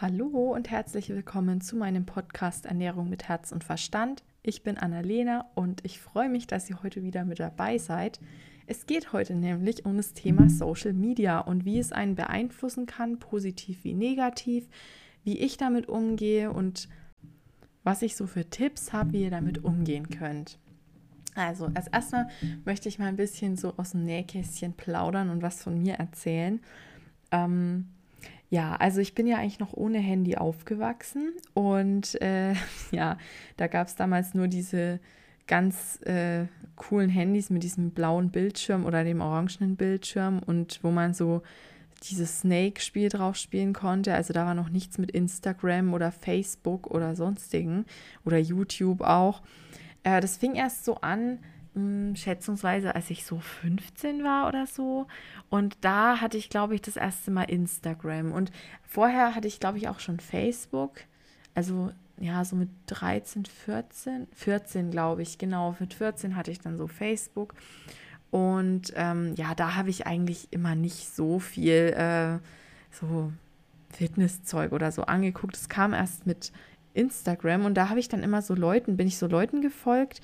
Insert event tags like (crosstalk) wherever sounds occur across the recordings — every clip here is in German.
Hallo und herzlich willkommen zu meinem Podcast Ernährung mit Herz und Verstand. Ich bin Annalena und ich freue mich, dass ihr heute wieder mit dabei seid. Es geht heute nämlich um das Thema Social Media und wie es einen beeinflussen kann, positiv wie negativ, wie ich damit umgehe und was ich so für Tipps habe, wie ihr damit umgehen könnt. Also, als erstmal möchte ich mal ein bisschen so aus dem Nähkästchen plaudern und was von mir erzählen. Ähm, ja, also ich bin ja eigentlich noch ohne Handy aufgewachsen und äh, (laughs) ja, da gab es damals nur diese ganz äh, coolen Handys mit diesem blauen Bildschirm oder dem orangenen Bildschirm und wo man so dieses Snake-Spiel drauf spielen konnte. Also da war noch nichts mit Instagram oder Facebook oder sonstigen oder YouTube auch. Äh, das fing erst so an, schätzungsweise, als ich so 15 war oder so. Und da hatte ich, glaube ich, das erste Mal Instagram. Und vorher hatte ich, glaube ich, auch schon Facebook. Also ja, so mit 13, 14, 14 glaube ich, genau. Mit 14 hatte ich dann so Facebook. Und ähm, ja, da habe ich eigentlich immer nicht so viel äh, so Fitnesszeug oder so angeguckt. Es kam erst mit Instagram und da habe ich dann immer so Leuten, bin ich so Leuten gefolgt,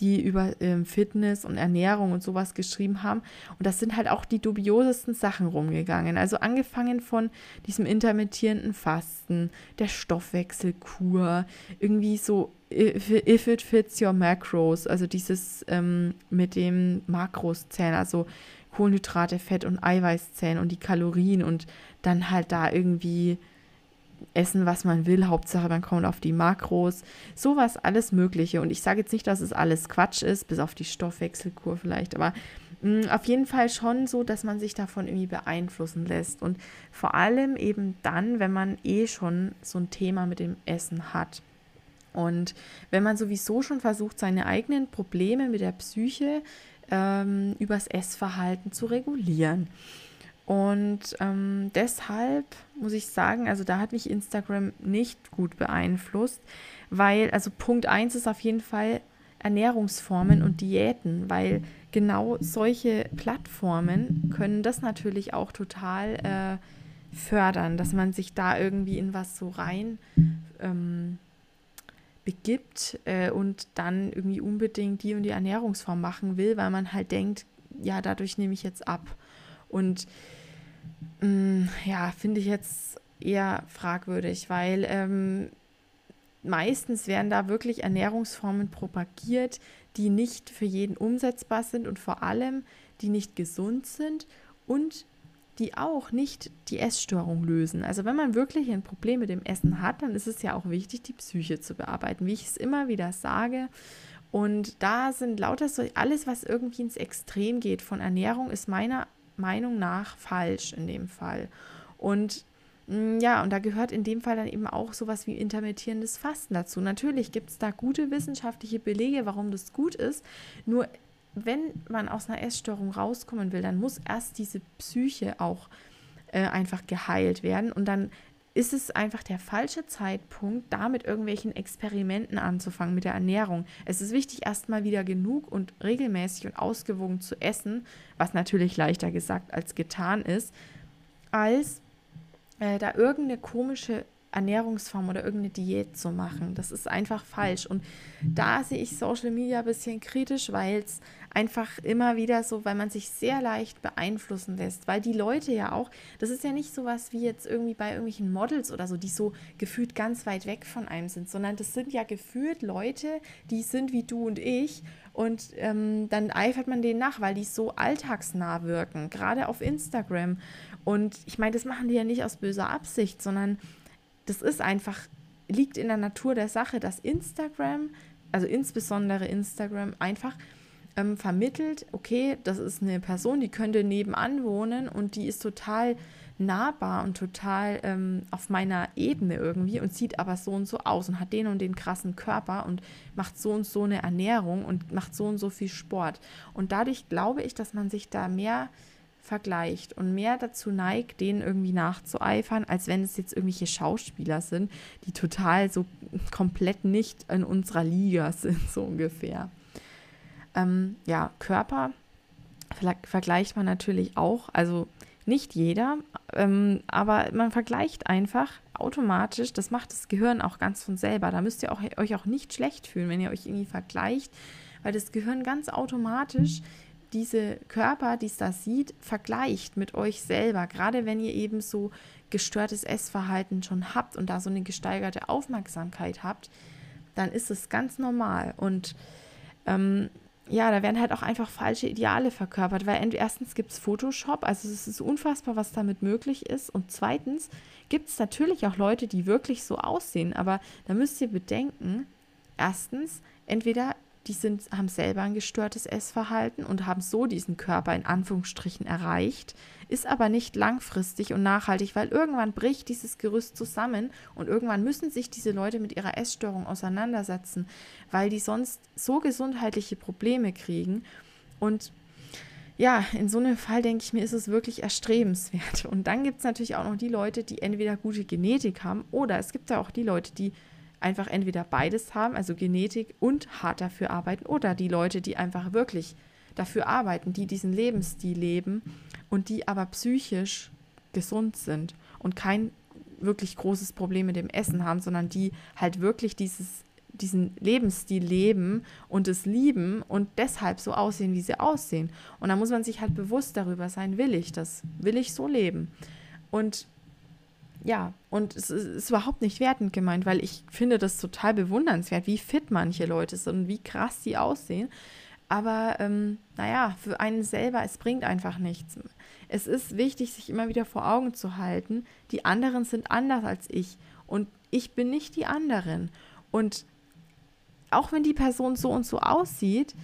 die über ähm, Fitness und Ernährung und sowas geschrieben haben. Und das sind halt auch die dubiosesten Sachen rumgegangen. Also angefangen von diesem intermittierenden Fasten, der Stoffwechselkur, irgendwie so if it fits your macros, also dieses ähm, mit dem Makroszählen, also Kohlenhydrate, Fett und Eiweißzählen und die Kalorien und dann halt da irgendwie essen, was man will, Hauptsache man kommt auf die Makros, sowas alles Mögliche. Und ich sage jetzt nicht, dass es alles Quatsch ist, bis auf die Stoffwechselkur vielleicht, aber mh, mm, auf jeden Fall schon so, dass man sich davon irgendwie beeinflussen lässt. Und vor allem eben dann, wenn man eh schon so ein Thema mit dem Essen hat. Und wenn man sowieso schon versucht, seine eigenen Probleme mit der Psyche ähm, übers Essverhalten zu regulieren. Und ähm, deshalb muss ich sagen, also da hat mich Instagram nicht gut beeinflusst, weil, also Punkt 1 ist auf jeden Fall Ernährungsformen und Diäten, weil genau solche Plattformen können das natürlich auch total äh, fördern, dass man sich da irgendwie in was so rein ähm, begibt äh, und dann irgendwie unbedingt die und die Ernährungsform machen will, weil man halt denkt, ja, dadurch nehme ich jetzt ab. Und ja, finde ich jetzt eher fragwürdig, weil ähm, meistens werden da wirklich Ernährungsformen propagiert, die nicht für jeden umsetzbar sind und vor allem die nicht gesund sind und die auch nicht die Essstörung lösen. Also wenn man wirklich ein Problem mit dem Essen hat, dann ist es ja auch wichtig, die Psyche zu bearbeiten, wie ich es immer wieder sage. Und da sind lauter so, alles, was irgendwie ins Extrem geht von Ernährung, ist meiner Meinung nach falsch in dem Fall. Und mm, ja, und da gehört in dem Fall dann eben auch sowas wie intermittierendes Fasten dazu. Natürlich gibt es da gute wissenschaftliche Belege, warum das gut ist. Nur wenn man aus einer Essstörung rauskommen will, dann muss erst diese Psyche auch äh, einfach geheilt werden. Und dann ist es einfach der falsche Zeitpunkt, da mit irgendwelchen Experimenten anzufangen mit der Ernährung. Es ist wichtig, erstmal wieder genug und regelmäßig und ausgewogen zu essen, was natürlich leichter gesagt als getan ist, als äh, da irgendeine komische Ernährungsform oder irgendeine Diät zu machen. Das ist einfach falsch. Und da sehe ich Social Media ein bisschen kritisch, weil es einfach immer wieder so, weil man sich sehr leicht beeinflussen lässt. Weil die Leute ja auch, das ist ja nicht so was wie jetzt irgendwie bei irgendwelchen Models oder so, die so gefühlt ganz weit weg von einem sind, sondern das sind ja gefühlt Leute, die sind wie du und ich. Und ähm, dann eifert man denen nach, weil die so alltagsnah wirken, gerade auf Instagram. Und ich meine, das machen die ja nicht aus böser Absicht, sondern das ist einfach, liegt in der Natur der Sache, dass Instagram, also insbesondere Instagram, einfach ähm, vermittelt, okay, das ist eine Person, die könnte nebenan wohnen und die ist total nahbar und total ähm, auf meiner Ebene irgendwie und sieht aber so und so aus und hat den und den krassen Körper und macht so und so eine Ernährung und macht so und so viel Sport. Und dadurch glaube ich, dass man sich da mehr vergleicht und mehr dazu neigt, denen irgendwie nachzueifern, als wenn es jetzt irgendwelche Schauspieler sind, die total so komplett nicht in unserer Liga (laughs) sind, so ungefähr. Ähm, ja, Körper vergleicht man natürlich auch. Also Nicht jeder, ähm, aber man vergleicht einfach automatisch, das macht das Gehirn auch ganz von selber. Da müsst ihr auch, euch auch nicht schlecht fühlen, wenn ihr euch irgendwie vergleicht, weil das Gehirn ganz automatisch diese Körper, die es da sieht, vergleicht mit euch selber. Gerade wenn ihr eben so gestörtes Essverhalten schon habt und da so eine gesteigerte Aufmerksamkeit habt, dann ist es ganz normal. Und ähm, ja, da werden halt auch einfach falsche Ideale verkörpert, weil erstens gibt es Photoshop, also es ist unfassbar, was damit möglich ist. Und zweitens gibt es natürlich auch Leute, die wirklich so aussehen, aber da müsst ihr bedenken, erstens, entweder die sind, haben selber ein gestörtes Essverhalten und haben so diesen Körper in Anführungsstrichen erreicht, ist aber nicht langfristig und nachhaltig, weil irgendwann bricht dieses Gerüst zusammen und irgendwann müssen sich diese Leute mit ihrer Essstörung auseinandersetzen, weil die sonst so gesundheitliche Probleme kriegen und ja, in so einem Fall denke ich mir, ist es wirklich erstrebenswert. Und dann gibt es natürlich auch noch die Leute, die entweder gute Genetik haben oder es gibt ja auch die Leute, die einfach entweder beides haben, also Genetik und hart dafür arbeiten, oder die Leute, die einfach wirklich dafür arbeiten, die diesen Lebensstil leben und die aber psychisch gesund sind und kein wirklich großes Problem mit dem Essen haben, sondern die halt wirklich dieses, diesen Lebensstil leben und es lieben und deshalb so aussehen, wie sie aussehen. Und da muss man sich halt bewusst darüber sein, will ich das? Will ich so leben? Und ja, und es ist überhaupt nicht wertend gemeint, weil ich finde das total bewundernswert, wie fit manche Leute sind und wie krass sie aussehen. Aber ähm, naja, für einen selber, es bringt einfach nichts. Es ist wichtig, sich immer wieder vor Augen zu halten, die anderen sind anders als ich und ich bin nicht die anderen. Und auch wenn die Person so und so aussieht,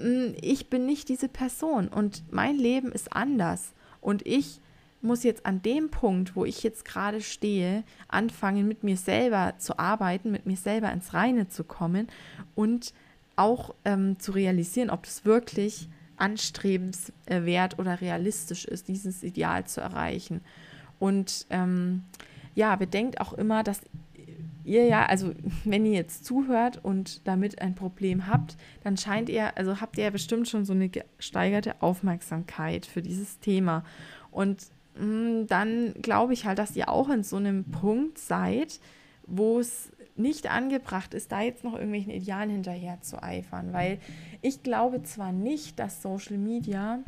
hm, ich bin nicht diese Person und mein Leben ist anders. Und ich muss jetzt an dem Punkt, wo ich jetzt gerade stehe, anfangen, mit mir selber zu arbeiten, mit mir selber ins Reine zu kommen und auch ähm, zu realisieren, ob das wirklich anstrebenswert oder realistisch ist, dieses Ideal zu erreichen. Und ähm, ja, bedenkt auch immer, dass ihr ja, also (laughs) wenn ihr jetzt zuhört und damit ein Problem habt, dann scheint ihr, also habt ihr ja bestimmt schon so eine gesteigerte Aufmerksamkeit für dieses Thema. Und Mm, dann glaube ich halt, dass ihr auch in so einem Punkt seid, wo es nicht angebracht ist, da jetzt noch irgendwelchen Idealen hinterher zu eifern. Weil ich glaube zwar nicht, dass Social Media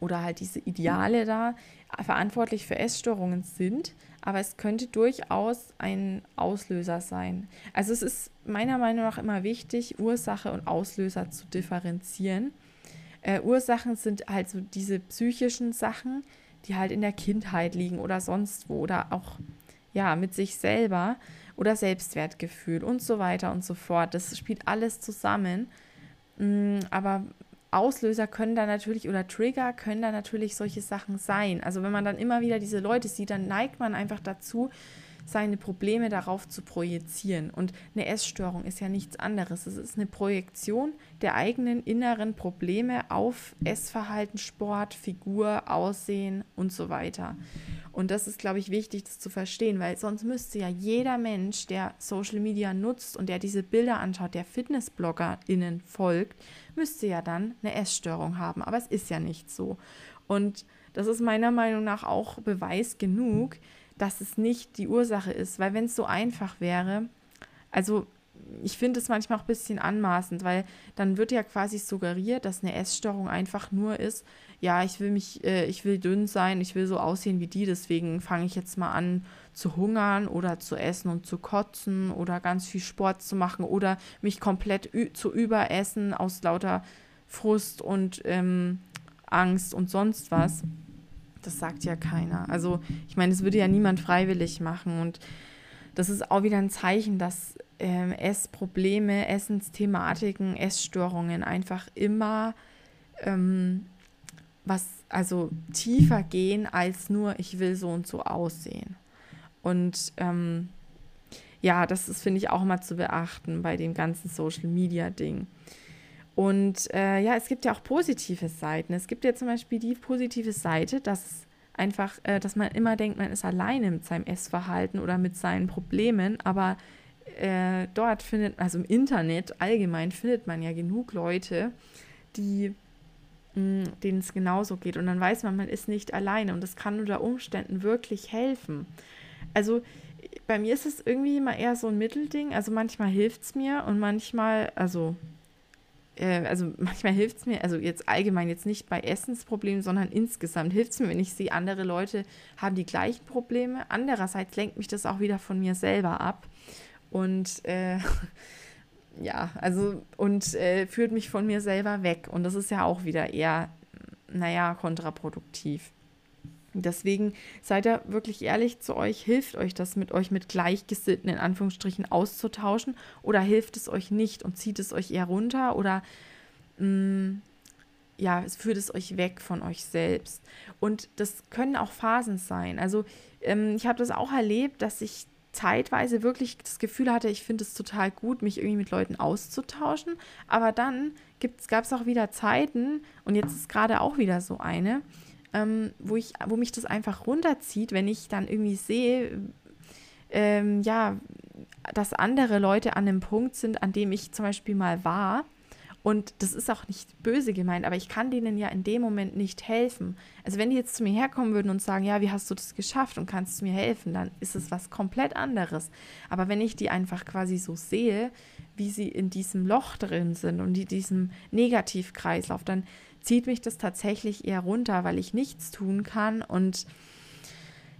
oder halt diese Ideale da verantwortlich für Essstörungen sind, aber es könnte durchaus ein Auslöser sein. Also es ist meiner Meinung nach immer wichtig, Ursache und Auslöser zu differenzieren. Äh, Ursachen sind halt so diese psychischen Sachen, die halt in der Kindheit liegen oder sonst wo oder auch ja mit sich selber oder Selbstwertgefühl und so weiter und so fort. Das spielt alles zusammen. Mm, aber Auslöser können da natürlich oder Trigger können da natürlich solche Sachen sein. Also wenn man dann immer wieder diese Leute sieht, dann neigt man einfach dazu, seine Probleme darauf zu projizieren. Und eine Essstörung ist ja nichts anderes. Es ist eine Projektion der eigenen inneren Probleme auf Essverhalten, Sport, Figur, Aussehen und so weiter. Und das ist, glaube ich, wichtig, das zu verstehen, weil sonst müsste ja jeder Mensch, der Social Media nutzt und der diese Bilder anschaut, der FitnessbloggerInnen folgt, müsste ja dann eine Essstörung haben. Aber es ist ja nicht so. Und das ist meiner Meinung nach auch Beweis genug, dass es nicht die Ursache ist. Weil wenn es so einfach wäre, also ich finde es manchmal auch ein bisschen anmaßend, weil dann wird ja quasi suggeriert, dass eine Essstörung einfach nur ist, ja, ich will mich, äh, ich will dünn sein, ich will so aussehen wie die, deswegen fange ich jetzt mal an zu hungern oder zu essen und zu kotzen oder ganz viel Sport zu machen oder mich komplett zu überessen aus lauter Frust und ähm, Angst und sonst was. Das sagt ja keiner. Also ich meine, es würde ja niemand freiwillig machen. Und das ist auch wieder ein Zeichen, dass ähm, Essprobleme, Essensthematiken, Essstörungen einfach immer ähm, was, also tiefer gehen als nur, ich will so und so aussehen. Und ähm, ja, das ist, finde ich, auch mal zu beachten bei dem ganzen Social-Media-Ding. Und äh, ja, es gibt ja auch positive Seiten. Es gibt ja zum Beispiel die positive Seite, dass einfach, äh, dass man immer denkt, man ist alleine mit seinem Essverhalten oder mit seinen Problemen, aber äh, dort findet, also im Internet allgemein findet man ja genug Leute, die mh, mm, denen es genauso geht. Und dann weiß man, man ist nicht alleine und das kann unter Umständen wirklich helfen. Also bei mir ist es irgendwie immer eher so ein Mittelding. Also manchmal hilft es mir und manchmal, also äh, also manchmal hilft es mir, also jetzt allgemein jetzt nicht bei Essensproblemen, sondern insgesamt hilft es mir, wenn ich sehe, andere Leute haben die gleichen Probleme. Andererseits lenkt mich das auch wieder von mir selber ab. Und äh, (laughs) ja, also und äh, führt mich von mir selber weg. Und das ist ja auch wieder eher, naja, kontraproduktiv. Deswegen seid ihr wirklich ehrlich zu euch, hilft euch das mit euch mit Gleichgesinnten in Anführungsstrichen auszutauschen oder hilft es euch nicht und zieht es euch eher runter oder mh, mm, ja, es führt es euch weg von euch selbst. Und das können auch Phasen sein. Also ähm, ich habe das auch erlebt, dass ich zeitweise wirklich das Gefühl hatte, ich finde es total gut, mich irgendwie mit Leuten auszutauschen. Aber dann gab es auch wieder Zeiten, und jetzt ist gerade auch wieder so eine, ähm, wo, ich, wo mich das einfach runterzieht, wenn ich dann irgendwie sehe, ähm, ja, dass andere Leute an dem Punkt sind, an dem ich zum Beispiel mal war. Und das ist auch nicht böse gemeint, aber ich kann denen ja in dem Moment nicht helfen. Also wenn die jetzt zu mir herkommen würden und sagen, ja, wie hast du das geschafft und kannst du mir helfen, dann ist es was komplett anderes. Aber wenn ich die einfach quasi so sehe, wie sie in diesem Loch drin sind und in diesem Negativkreislauf, dann zieht mich das tatsächlich eher runter, weil ich nichts tun kann. Und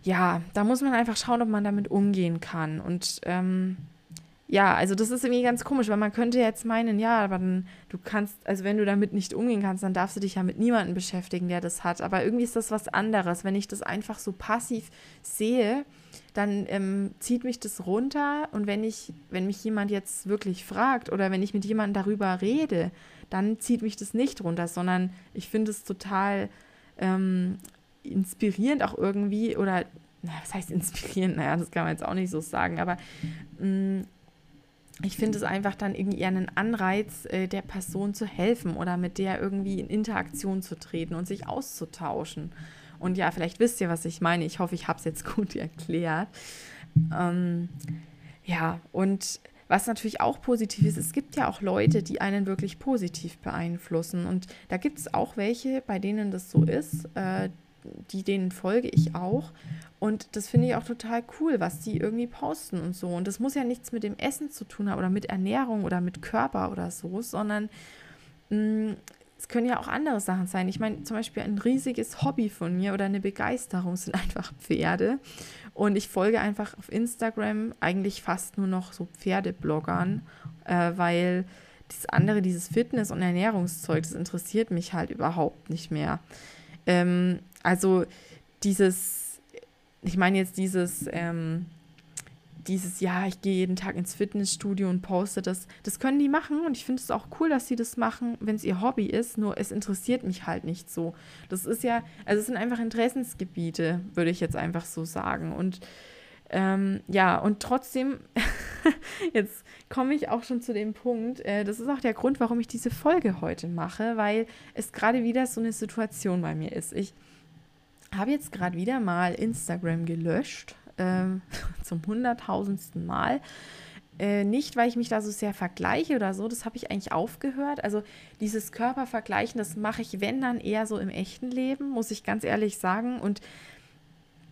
ja, da muss man einfach schauen, ob man damit umgehen kann. Und ähm, ja, also das ist irgendwie ganz komisch, weil man könnte jetzt meinen, ja, aber dann, du kannst, also wenn du damit nicht umgehen kannst, dann darfst du dich ja mit niemandem beschäftigen, der das hat. Aber irgendwie ist das was anderes. Wenn ich das einfach so passiv sehe, dann ähm, zieht mich das runter und wenn ich, wenn mich jemand jetzt wirklich fragt oder wenn ich mit jemandem darüber rede, dann zieht mich das nicht runter, sondern ich finde es total ähm, inspirierend auch irgendwie oder, na, was heißt inspirierend? Naja, das kann man jetzt auch nicht so sagen, aber mh, mm, ich finde es einfach dann irgendwie eher einen Anreiz, äh, der Person zu helfen oder mit der irgendwie in Interaktion zu treten und sich auszutauschen. Und ja, vielleicht wisst ihr, was ich meine. Ich hoffe, ich habe es jetzt (laughs) gut erklärt. Ähm, ja, und was natürlich auch positiv ist, es gibt ja auch Leute, die einen wirklich positiv beeinflussen. Und da gibt es auch welche, bei denen das so ist, äh, die denen folge ich auch. Und das finde ich auch total cool, was die irgendwie posten und so. Und das muss ja nichts mit dem Essen zu tun haben oder mit Ernährung oder mit Körper oder so, sondern mh, mm, es können ja auch andere Sachen sein. Ich meine, zum Beispiel ein riesiges Hobby von mir oder eine Begeisterung sind (laughs) einfach Pferde. Und ich folge einfach auf Instagram eigentlich fast nur noch so Pferdebloggern, äh, weil das andere, dieses Fitness- und Ernährungszeug, das interessiert mich halt überhaupt nicht mehr. Ähm, also dieses, ich meine jetzt dieses, ähm, dieses, ja, ich gehe jeden Tag ins Fitnessstudio und poste das, das können die machen und ich finde es auch cool, dass sie das machen, wenn es ihr Hobby ist, nur es interessiert mich halt nicht so. Das ist ja, also es sind einfach Interessensgebiete, würde ich jetzt einfach so sagen. Und ähm, ja, und trotzdem, (laughs) jetzt komme ich auch schon zu dem Punkt, äh, das ist auch der Grund, warum ich diese Folge heute mache, weil es gerade wieder so eine Situation bei mir ist. Ich habe jetzt gerade wieder mal Instagram gelöscht, äh, (laughs) zum hunderttausendsten Mal. Äh, nicht, weil ich mich da so sehr vergleiche oder so, das habe ich eigentlich aufgehört. Also dieses Körpervergleichen, das mache ich, wenn dann eher so im echten Leben, muss ich ganz ehrlich sagen. Und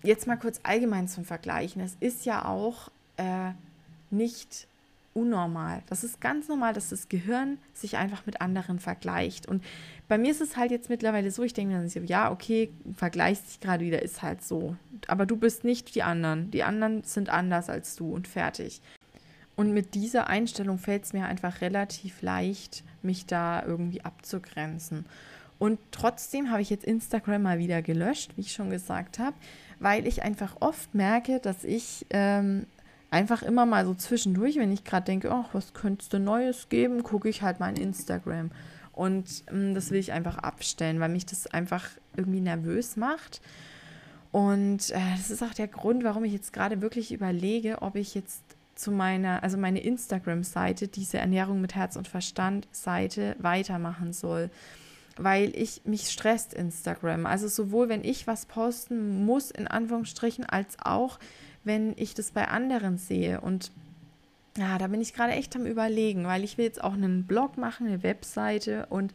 jetzt mal kurz allgemein zum Vergleichen. Es ist ja auch äh, nicht unnormal. Das ist ganz normal, dass das Gehirn sich einfach mit anderen vergleicht. Und bei mir ist es halt jetzt mittlerweile so, ich denke mir dann so, ja, okay, vergleichst dich gerade wieder, ist halt so. Aber du bist nicht die anderen. Die anderen sind anders als du und fertig. Und mit dieser Einstellung fällt es mir einfach relativ leicht, mich da irgendwie abzugrenzen. Und trotzdem habe ich jetzt Instagram mal wieder gelöscht, wie ich schon gesagt habe, weil ich einfach oft merke, dass ich ähm, einfach immer mal so zwischendurch, wenn ich gerade denke, ach, was könnte es denn Neues geben, gucke ich halt mal in Instagram. Und ähm, das will ich einfach abstellen, weil mich das einfach irgendwie nervös macht. Und äh, das ist auch der Grund, warum ich jetzt gerade wirklich überlege, ob ich jetzt zu meiner, also meine Instagram-Seite, diese Ernährung mit Herz und Verstand-Seite weitermachen soll. Weil ich mich stresst Instagram. Also sowohl wenn ich was posten muss, in Anführungsstrichen, als auch wenn ich das bei anderen sehe. Und ja, da bin ich gerade echt am Überlegen, weil ich will jetzt auch einen Blog machen, eine Webseite und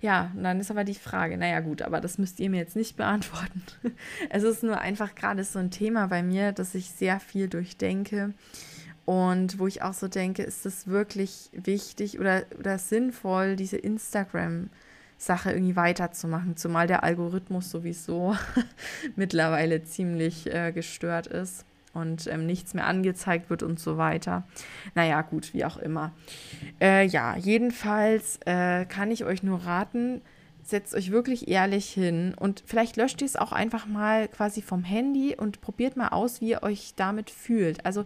Ja, und dann ist aber die Frage, naja gut, aber das müsst ihr mir jetzt nicht beantworten. (laughs) es ist nur einfach gerade so ein Thema bei mir, dass ich sehr viel durchdenke und wo ich auch so denke, ist es wirklich wichtig oder, oder sinnvoll, diese Instagram-Sache irgendwie weiterzumachen, zumal der Algorithmus sowieso (laughs) mittlerweile ziemlich äh, gestört ist und ähm, nichts mehr angezeigt wird und so weiter. Naja, gut, wie auch immer. Äh, ja, jedenfalls äh, kann ich euch nur raten, setzt euch wirklich ehrlich hin und vielleicht löscht ihr es auch einfach mal quasi vom Handy und probiert mal aus, wie ihr euch damit fühlt. Also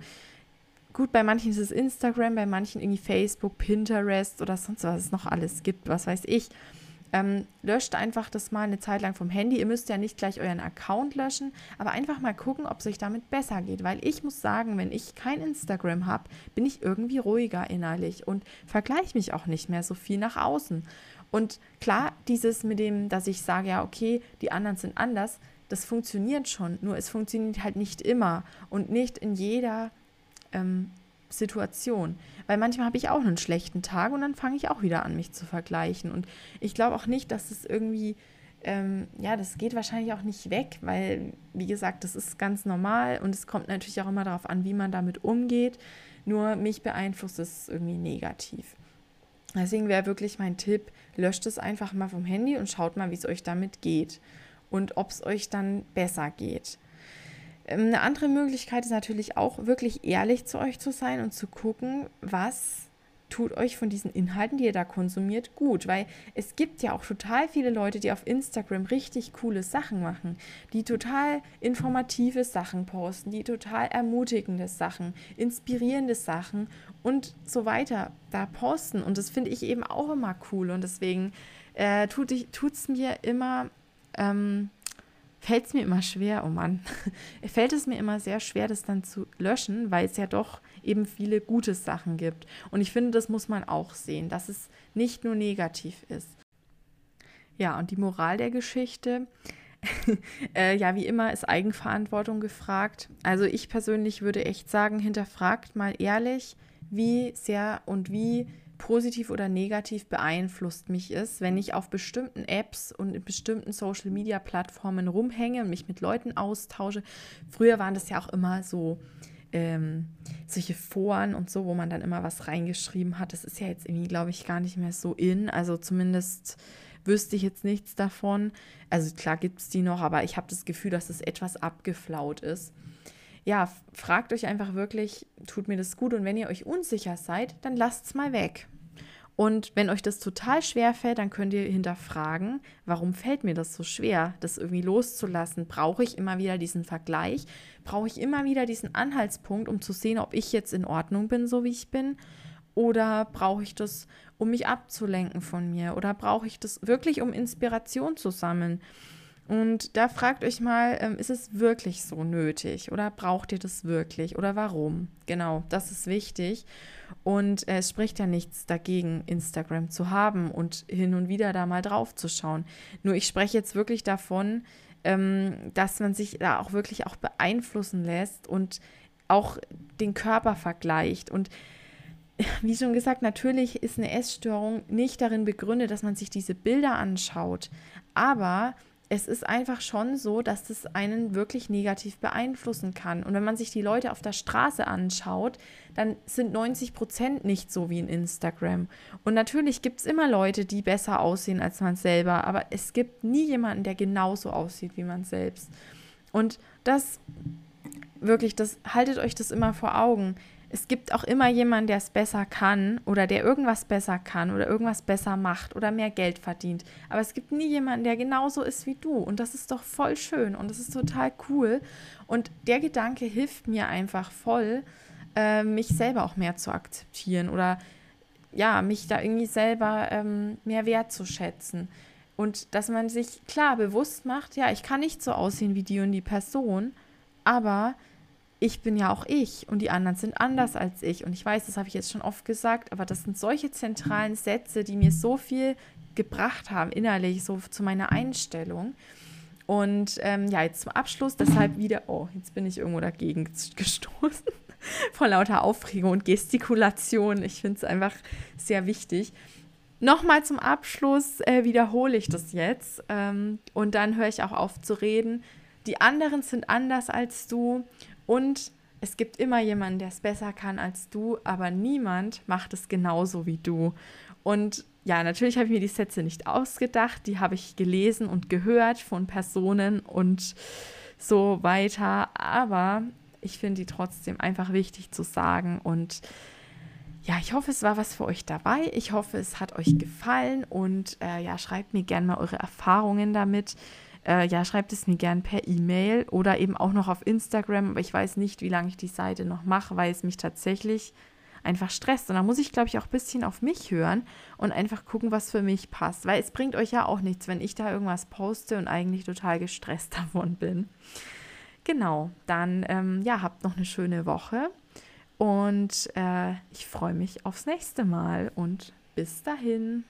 gut, bei manchen ist es Instagram, bei manchen irgendwie Facebook, Pinterest oder sonst was es noch alles gibt, was weiß ich. Ähm, löscht einfach das mal eine Zeit lang vom Handy. Ihr müsst ja nicht gleich euren Account löschen, aber einfach mal gucken, ob es euch damit besser geht. Weil ich muss sagen, wenn ich kein Instagram habe, bin ich irgendwie ruhiger innerlich und vergleiche mich auch nicht mehr so viel nach außen. Und klar, dieses mit dem, dass ich sage, ja, okay, die anderen sind anders, das funktioniert schon. Nur es funktioniert halt nicht immer und nicht in jeder ähm, Situation. Weil manchmal habe ich auch einen schlechten Tag und dann fange ich auch wieder an, mich zu vergleichen. Und ich glaube auch nicht, dass es irgendwie, ähm, ja, das geht wahrscheinlich auch nicht weg, weil, wie gesagt, das ist ganz normal und es kommt natürlich auch immer darauf an, wie man damit umgeht. Nur mich beeinflusst es irgendwie negativ. Deswegen wäre wirklich mein Tipp, löscht es einfach mal vom Handy und schaut mal, wie es euch damit geht und ob es euch dann besser geht. Ähm, eine andere Möglichkeit ist natürlich auch wirklich ehrlich zu euch zu sein und zu gucken, was tut euch von diesen Inhalten, die ihr da konsumiert, gut. Weil es gibt ja auch total viele Leute, die auf Instagram richtig coole Sachen machen, die total informative Sachen posten, die total ermutigende Sachen, inspirierende Sachen und so weiter da posten. Und das finde ich eben auch immer cool. Und deswegen äh, tut es mir immer. Ähm, fällt es mir immer schwer, oh Mann, (laughs) fällt es mir immer sehr schwer, das dann zu löschen, weil es ja doch eben viele gute Sachen gibt. Und ich finde, das muss man auch sehen, dass es nicht nur negativ ist. Ja, und die Moral der Geschichte, (laughs) äh, ja, wie immer ist Eigenverantwortung gefragt. Also ich persönlich würde echt sagen, hinterfragt mal ehrlich, wie sehr und wie positiv oder negativ beeinflusst mich ist, wenn ich auf bestimmten Apps und in bestimmten Social-Media-Plattformen rumhänge und mich mit Leuten austausche. Früher waren das ja auch immer so ähm, solche Foren und so, wo man dann immer was reingeschrieben hat. Das ist ja jetzt irgendwie, glaube ich, gar nicht mehr so in. Also zumindest wüsste ich jetzt nichts davon. Also klar gibt es die noch, aber ich habe das Gefühl, dass es etwas abgeflaut ist ja, fragt euch einfach wirklich, tut mir das gut? Und wenn ihr euch unsicher seid, dann lasst es mal weg. Und wenn euch das total schwer fällt, dann könnt ihr hinterfragen, warum fällt mir das so schwer, das irgendwie loszulassen? Brauche ich immer wieder diesen Vergleich? Brauche ich immer wieder diesen Anhaltspunkt, um zu sehen, ob ich jetzt in Ordnung bin, so wie ich bin? Oder brauche ich das, um mich abzulenken von mir? Oder brauche ich das wirklich, um Inspiration zu sammeln? Und da fragt euch mal, ähm, ist es wirklich so nötig oder braucht ihr das wirklich oder warum? Genau, das ist wichtig. Und äh, es spricht ja nichts dagegen, Instagram zu haben und hin und wieder da mal drauf zu schauen. Nur ich spreche jetzt wirklich davon, ähm, dass man sich da auch wirklich auch beeinflussen lässt und auch den Körper vergleicht. Und (laughs) wie schon gesagt, natürlich ist eine Essstörung nicht darin begründet, dass man sich diese Bilder anschaut. Aber es ist einfach schon so, dass das einen wirklich negativ beeinflussen kann. Und wenn man sich die Leute auf der Straße anschaut, dann sind 90 Prozent nicht so wie in Instagram. Und natürlich gibt es immer Leute, die besser aussehen als man selber, aber es gibt nie jemanden, der genauso aussieht wie man selbst. Und das wirklich, das haltet euch das immer vor Augen es gibt auch immer jemanden, der es besser kann oder der irgendwas besser kann oder irgendwas besser macht oder mehr Geld verdient. Aber es gibt nie jemanden, der genauso ist wie du. Und das ist doch voll schön und das ist total cool. Und der Gedanke hilft mir einfach voll, äh, mich selber auch mehr zu akzeptieren oder ja, mich da irgendwie selber ähm, mehr wertzuschätzen. Und dass man sich klar bewusst macht, ja, ich kann nicht so aussehen wie die und die Person, aber ich bin ja auch ich und die anderen sind anders als ich. Und ich weiß, das habe ich jetzt schon oft gesagt, aber das sind solche zentralen Sätze, die mir so viel gebracht haben, innerlich, so zu meiner Einstellung. Und ähm, ja, jetzt zum Abschluss, deshalb wieder, oh, jetzt bin ich irgendwo dagegen (laughs) gestoßen, (laughs) vor lauter Aufregung und Gestikulation. Ich finde es einfach sehr wichtig. Nochmal zum Abschluss äh, wiederhole ich das jetzt ähm, und dann höre ich auch auf zu reden. Die anderen sind anders als du und es gibt immer jemanden, der es besser kann als du, aber niemand macht es genauso wie du. Und ja, natürlich habe ich mir die Sätze nicht ausgedacht, die habe ich gelesen und gehört von Personen und so weiter, aber ich finde die trotzdem einfach wichtig zu sagen und ja, ich hoffe, es war was für euch dabei. Ich hoffe, es hat euch gefallen und äh, ja, schreibt mir gerne mal eure Erfahrungen damit. Äh, ja, schreibt es mir gerne per E-Mail oder eben auch noch auf Instagram. Aber ich weiß nicht, wie lange ich die Seite noch mache, weil es mich tatsächlich einfach stresst. Und da muss ich, glaube ich, auch ein bisschen auf mich hören und einfach gucken, was für mich passt. Weil es bringt euch ja auch nichts, wenn ich da irgendwas poste und eigentlich total gestresst (laughs) davon bin. Genau, dann ähm, ja, habt noch eine schöne Woche und äh, ich freue mich aufs nächste Mal und bis dahin.